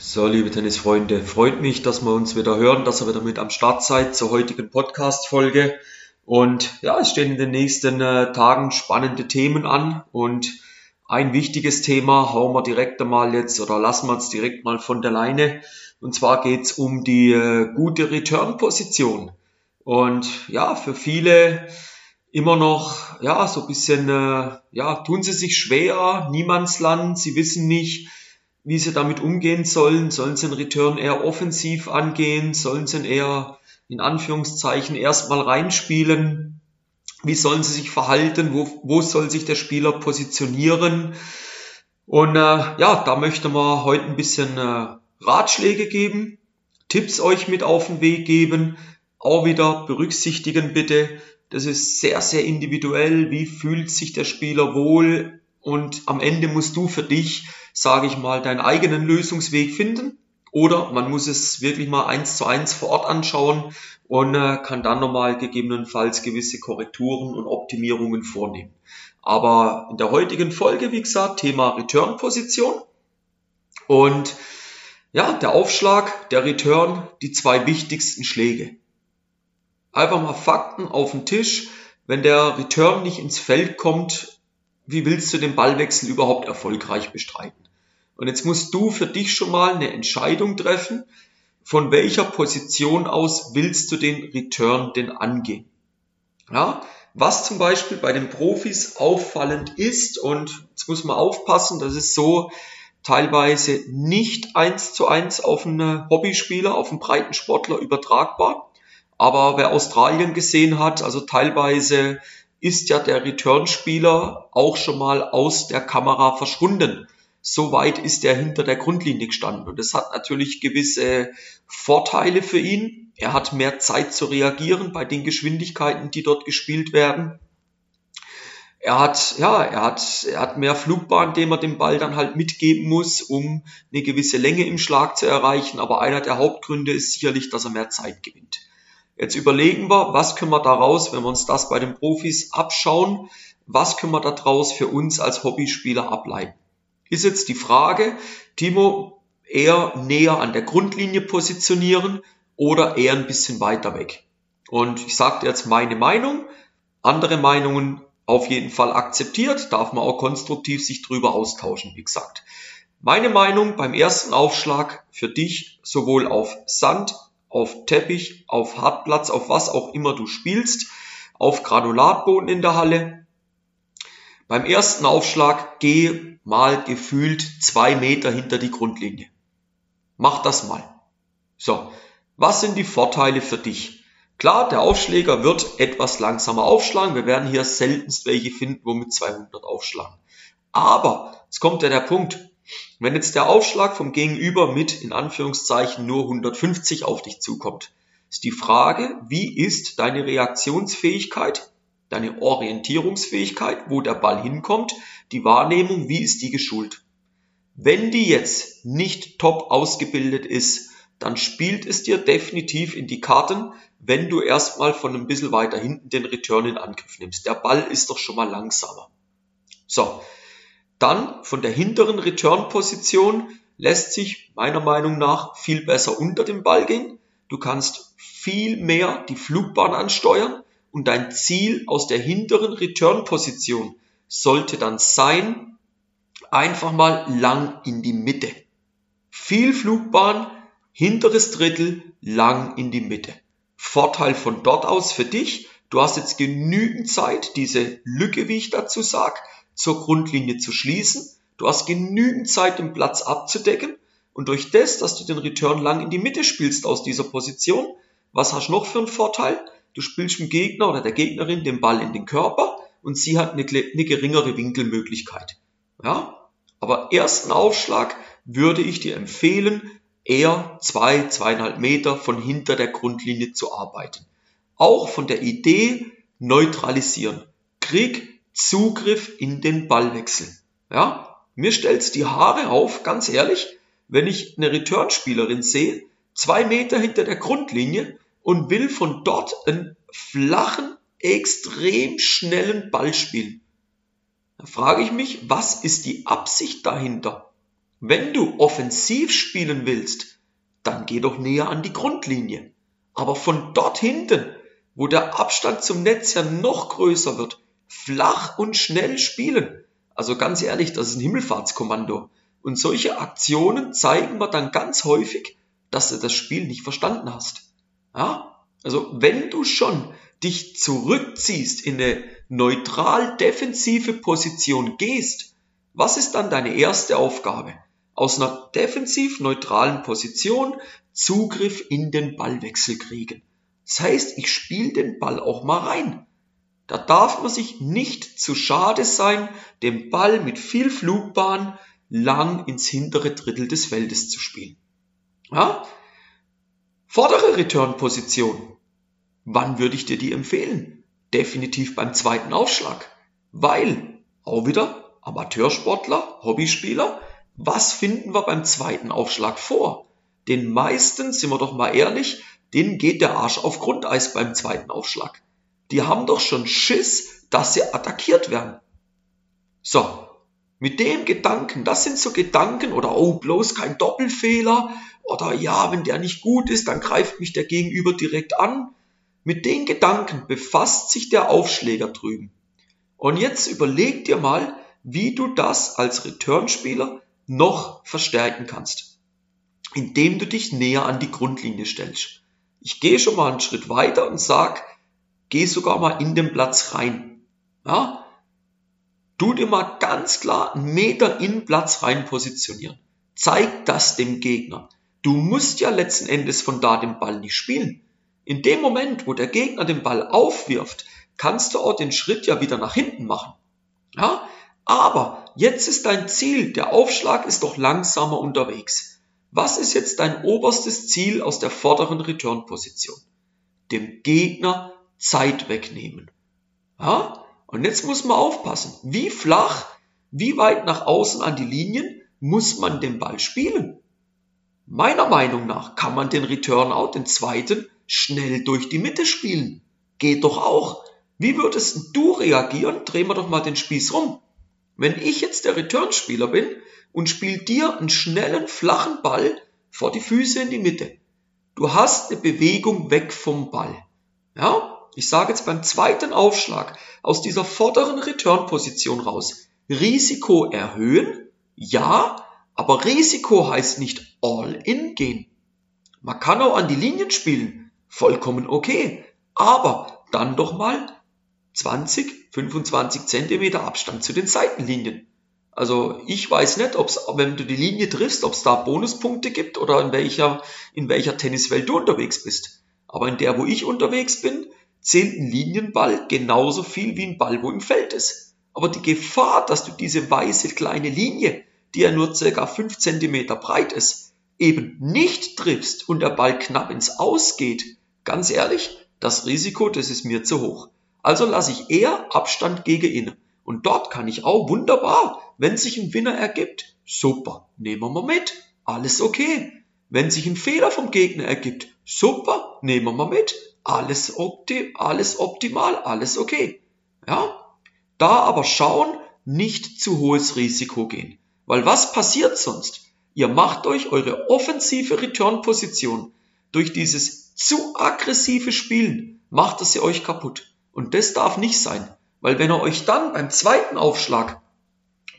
So, liebe Tennisfreunde, freut mich, dass wir uns wieder hören, dass ihr wieder mit am Start seid zur heutigen Podcast-Folge. Und ja, es stehen in den nächsten äh, Tagen spannende Themen an und ein wichtiges Thema hauen wir direkt einmal jetzt oder lassen wir uns direkt mal von der Leine. Und zwar geht's um die äh, gute Return-Position. Und ja, für viele immer noch, ja, so ein bisschen, äh, ja, tun sie sich schwer, Niemandsland, sie wissen nicht, wie sie damit umgehen sollen. Sollen sie einen Return eher offensiv angehen? Sollen sie ihn eher in Anführungszeichen erstmal reinspielen? Wie sollen sie sich verhalten? Wo, wo soll sich der Spieler positionieren? Und äh, ja, da möchte man heute ein bisschen äh, Ratschläge geben, Tipps euch mit auf den Weg geben. Auch wieder berücksichtigen bitte, das ist sehr, sehr individuell. Wie fühlt sich der Spieler wohl? Und am Ende musst du für dich sage ich mal, deinen eigenen Lösungsweg finden. Oder man muss es wirklich mal eins zu eins vor Ort anschauen und äh, kann dann nochmal gegebenenfalls gewisse Korrekturen und Optimierungen vornehmen. Aber in der heutigen Folge, wie gesagt, Thema Return-Position. Und ja, der Aufschlag, der Return, die zwei wichtigsten Schläge. Einfach mal Fakten auf den Tisch. Wenn der Return nicht ins Feld kommt, wie willst du den Ballwechsel überhaupt erfolgreich bestreiten? Und jetzt musst du für dich schon mal eine Entscheidung treffen, von welcher Position aus willst du den Return denn angehen. Ja, was zum Beispiel bei den Profis auffallend ist, und jetzt muss man aufpassen, das ist so teilweise nicht eins zu eins auf einen Hobbyspieler, auf einen Breitensportler übertragbar. Aber wer Australien gesehen hat, also teilweise ist ja der Returnspieler auch schon mal aus der Kamera verschwunden so weit ist er hinter der Grundlinie gestanden. Und das hat natürlich gewisse Vorteile für ihn. Er hat mehr Zeit zu reagieren bei den Geschwindigkeiten, die dort gespielt werden. Er hat, ja, er hat, er hat mehr Flugbahn, dem er den Ball dann halt mitgeben muss, um eine gewisse Länge im Schlag zu erreichen. Aber einer der Hauptgründe ist sicherlich, dass er mehr Zeit gewinnt. Jetzt überlegen wir, was können wir daraus, wenn wir uns das bei den Profis abschauen, was können wir daraus für uns als Hobbyspieler ableiten? ist jetzt die Frage, Timo, eher näher an der Grundlinie positionieren oder eher ein bisschen weiter weg. Und ich sage jetzt meine Meinung, andere Meinungen auf jeden Fall akzeptiert, darf man auch konstruktiv sich drüber austauschen, wie gesagt. Meine Meinung beim ersten Aufschlag für dich sowohl auf Sand, auf Teppich, auf Hartplatz, auf was auch immer du spielst, auf Granulatboden in der Halle. Beim ersten Aufschlag geh mal gefühlt zwei Meter hinter die Grundlinie. Mach das mal. So, was sind die Vorteile für dich? Klar, der Aufschläger wird etwas langsamer aufschlagen. Wir werden hier seltenst welche finden, wo mit 200 aufschlagen. Aber, jetzt kommt ja der Punkt, wenn jetzt der Aufschlag vom Gegenüber mit, in Anführungszeichen, nur 150 auf dich zukommt, ist die Frage, wie ist deine Reaktionsfähigkeit deine Orientierungsfähigkeit, wo der Ball hinkommt, die Wahrnehmung, wie ist die geschult. Wenn die jetzt nicht top ausgebildet ist, dann spielt es dir definitiv in die Karten, wenn du erstmal von ein bisschen weiter hinten den Return in Angriff nimmst. Der Ball ist doch schon mal langsamer. So, dann von der hinteren Return-Position lässt sich meiner Meinung nach viel besser unter dem Ball gehen. Du kannst viel mehr die Flugbahn ansteuern und dein Ziel aus der hinteren Return-Position sollte dann sein, einfach mal lang in die Mitte. Viel Flugbahn, hinteres Drittel, lang in die Mitte. Vorteil von dort aus für dich, du hast jetzt genügend Zeit, diese Lücke, wie ich dazu sag, zur Grundlinie zu schließen. Du hast genügend Zeit, den Platz abzudecken. Und durch das, dass du den Return lang in die Mitte spielst aus dieser Position, was hast du noch für einen Vorteil? Du spielst dem Gegner oder der Gegnerin den Ball in den Körper und sie hat eine, eine geringere Winkelmöglichkeit. Ja? Aber ersten Aufschlag würde ich dir empfehlen, eher zwei, zweieinhalb Meter von hinter der Grundlinie zu arbeiten. Auch von der Idee neutralisieren. Krieg Zugriff in den Ballwechsel. Ja? Mir stellt's die Haare auf, ganz ehrlich, wenn ich eine Returnspielerin sehe, zwei Meter hinter der Grundlinie und will von dort einen flachen, extrem schnellen Ball spielen. Da frage ich mich, was ist die Absicht dahinter? Wenn du offensiv spielen willst, dann geh doch näher an die Grundlinie. Aber von dort hinten, wo der Abstand zum Netz ja noch größer wird, flach und schnell spielen. Also ganz ehrlich, das ist ein Himmelfahrtskommando. Und solche Aktionen zeigen wir dann ganz häufig, dass du das Spiel nicht verstanden hast. Ja? Also wenn du schon dich zurückziehst, in eine neutral defensive Position gehst, was ist dann deine erste Aufgabe? Aus einer defensiv neutralen Position Zugriff in den Ballwechsel kriegen. Das heißt, ich spiele den Ball auch mal rein. Da darf man sich nicht zu schade sein, den Ball mit viel Flugbahn lang ins hintere Drittel des Feldes zu spielen. Ja? Vordere Return-Position. Wann würde ich dir die empfehlen? Definitiv beim zweiten Aufschlag. Weil, auch wieder, Amateursportler, Hobbyspieler, was finden wir beim zweiten Aufschlag vor? Den meisten, sind wir doch mal ehrlich, denen geht der Arsch auf Grundeis beim zweiten Aufschlag. Die haben doch schon Schiss, dass sie attackiert werden. So, mit dem Gedanken, das sind so Gedanken oder oh, bloß kein Doppelfehler oder ja, wenn der nicht gut ist, dann greift mich der Gegenüber direkt an. Mit den Gedanken befasst sich der Aufschläger drüben. Und jetzt überleg dir mal, wie du das als Returnspieler noch verstärken kannst, indem du dich näher an die Grundlinie stellst. Ich gehe schon mal einen Schritt weiter und sag, geh sogar mal in den Platz rein. Ja? Du dir mal ganz klar einen Meter in den Platz rein positionieren. Zeig das dem Gegner. Du musst ja letzten Endes von da den Ball nicht spielen. In dem Moment, wo der Gegner den Ball aufwirft, kannst du auch den Schritt ja wieder nach hinten machen. Ja? Aber jetzt ist dein Ziel, der Aufschlag ist doch langsamer unterwegs. Was ist jetzt dein oberstes Ziel aus der vorderen Return-Position? Dem Gegner Zeit wegnehmen. Ja? Und jetzt muss man aufpassen, wie flach, wie weit nach außen an die Linien muss man den Ball spielen. Meiner Meinung nach kann man den Return Out, den zweiten, schnell durch die Mitte spielen. Geht doch auch. Wie würdest du reagieren? Drehen wir doch mal den Spieß rum. Wenn ich jetzt der Returnspieler bin und spiel dir einen schnellen, flachen Ball vor die Füße in die Mitte. Du hast eine Bewegung weg vom Ball. Ja? Ich sage jetzt beim zweiten Aufschlag aus dieser vorderen Return-Position raus. Risiko erhöhen? Ja, aber Risiko heißt nicht all in gehen. Man kann auch an die Linien spielen vollkommen okay. Aber dann doch mal 20, 25 Zentimeter Abstand zu den Seitenlinien. Also ich weiß nicht, ob es, wenn du die Linie triffst, ob es da Bonuspunkte gibt oder in welcher, in welcher Tenniswelt du unterwegs bist. Aber in der, wo ich unterwegs bin, zählt ein Linienball genauso viel wie ein Ball, wo im Feld ist. Aber die Gefahr, dass du diese weiße kleine Linie, die ja nur circa 5 Zentimeter breit ist, eben nicht triffst und der Ball knapp ins Ausgeht, Ganz ehrlich, das Risiko, das ist mir zu hoch. Also lasse ich eher Abstand gegen innen. Und dort kann ich auch wunderbar, wenn sich ein Winner ergibt, super, nehmen wir mal mit, alles okay. Wenn sich ein Fehler vom Gegner ergibt, super, nehmen wir mal mit, alles, opti alles optimal, alles okay. Ja? Da aber schauen, nicht zu hohes Risiko gehen. Weil was passiert sonst? Ihr macht euch eure offensive Return-Position durch dieses zu aggressive Spielen macht es ihr euch kaputt. Und das darf nicht sein. Weil wenn er euch dann beim zweiten Aufschlag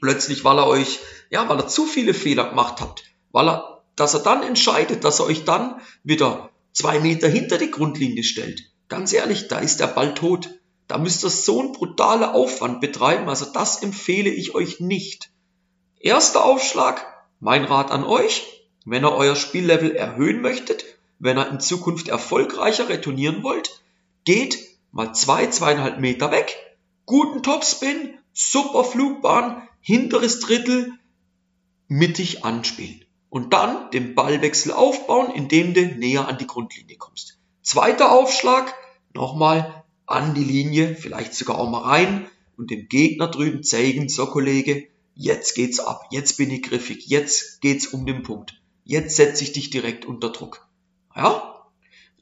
plötzlich, weil er euch, ja, weil er zu viele Fehler gemacht habt, weil er, dass er dann entscheidet, dass er euch dann wieder zwei Meter hinter die Grundlinie stellt. Ganz ehrlich, da ist der Ball tot. Da müsst ihr so einen brutalen Aufwand betreiben, also das empfehle ich euch nicht. Erster Aufschlag, mein Rat an euch, wenn ihr euer Spiellevel erhöhen möchtet, wenn ihr in Zukunft erfolgreicher retournieren wollt, geht mal zwei, zweieinhalb Meter weg, guten Topspin, super Flugbahn, hinteres Drittel, mittig anspielen. Und dann den Ballwechsel aufbauen, indem du näher an die Grundlinie kommst. Zweiter Aufschlag, nochmal an die Linie, vielleicht sogar auch mal rein und dem Gegner drüben zeigen, so Kollege, jetzt geht's ab, jetzt bin ich griffig, jetzt geht's um den Punkt, jetzt setze ich dich direkt unter Druck. Ja?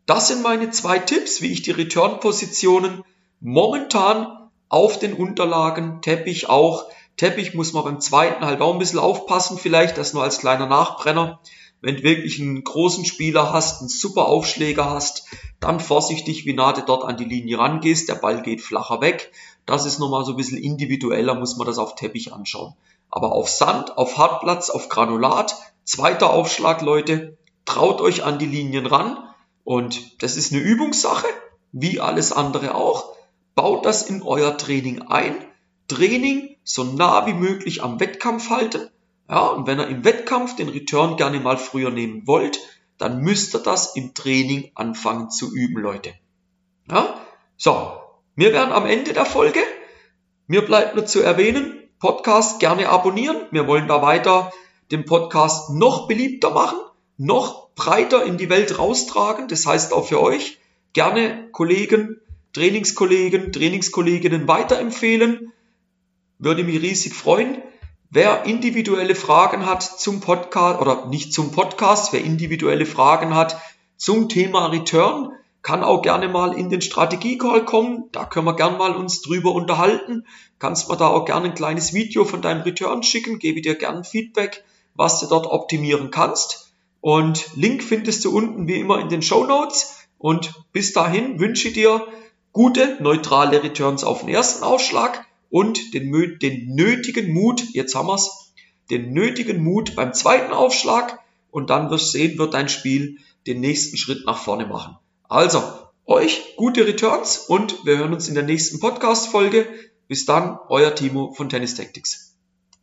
Das sind meine zwei Tipps, wie ich die Return-Positionen momentan auf den Unterlagen, Teppich auch Teppich muss man beim zweiten halt auch ein bisschen aufpassen, vielleicht, das nur als kleiner Nachbrenner. Wenn du wirklich einen großen Spieler hast, einen super Aufschläger hast, dann vorsichtig, wie nah du dort an die Linie rangehst. Der Ball geht flacher weg. Das ist nochmal so ein bisschen individueller, muss man das auf Teppich anschauen. Aber auf Sand, auf Hartplatz, auf Granulat, zweiter Aufschlag, Leute, traut euch an die Linien ran. Und das ist eine Übungssache, wie alles andere auch. Baut das in euer Training ein. Training so nah wie möglich am Wettkampf halten. Ja, und wenn ihr im Wettkampf den Return gerne mal früher nehmen wollt, dann müsst ihr das im Training anfangen zu üben, Leute. Ja? So, wir werden am Ende der Folge. Mir bleibt nur zu erwähnen, Podcast gerne abonnieren. Wir wollen da weiter den Podcast noch beliebter machen, noch breiter in die Welt raustragen. Das heißt auch für euch gerne Kollegen, Trainingskollegen, Trainingskolleginnen weiterempfehlen. Würde mich riesig freuen. Wer individuelle Fragen hat zum Podcast oder nicht zum Podcast, wer individuelle Fragen hat zum Thema Return, kann auch gerne mal in den Strategie-Call kommen. Da können wir gerne mal uns drüber unterhalten. Kannst mir da auch gerne ein kleines Video von deinem Return schicken, gebe dir gerne Feedback, was du dort optimieren kannst. Und Link findest du unten wie immer in den Show Notes. Und bis dahin wünsche ich dir gute, neutrale Returns auf den ersten Aufschlag und den, den nötigen Mut, jetzt haben wir's, den nötigen Mut beim zweiten Aufschlag und dann wirst du sehen, wird dein Spiel den nächsten Schritt nach vorne machen. Also, euch gute Returns und wir hören uns in der nächsten Podcast-Folge. Bis dann, euer Timo von Tennis Tactics.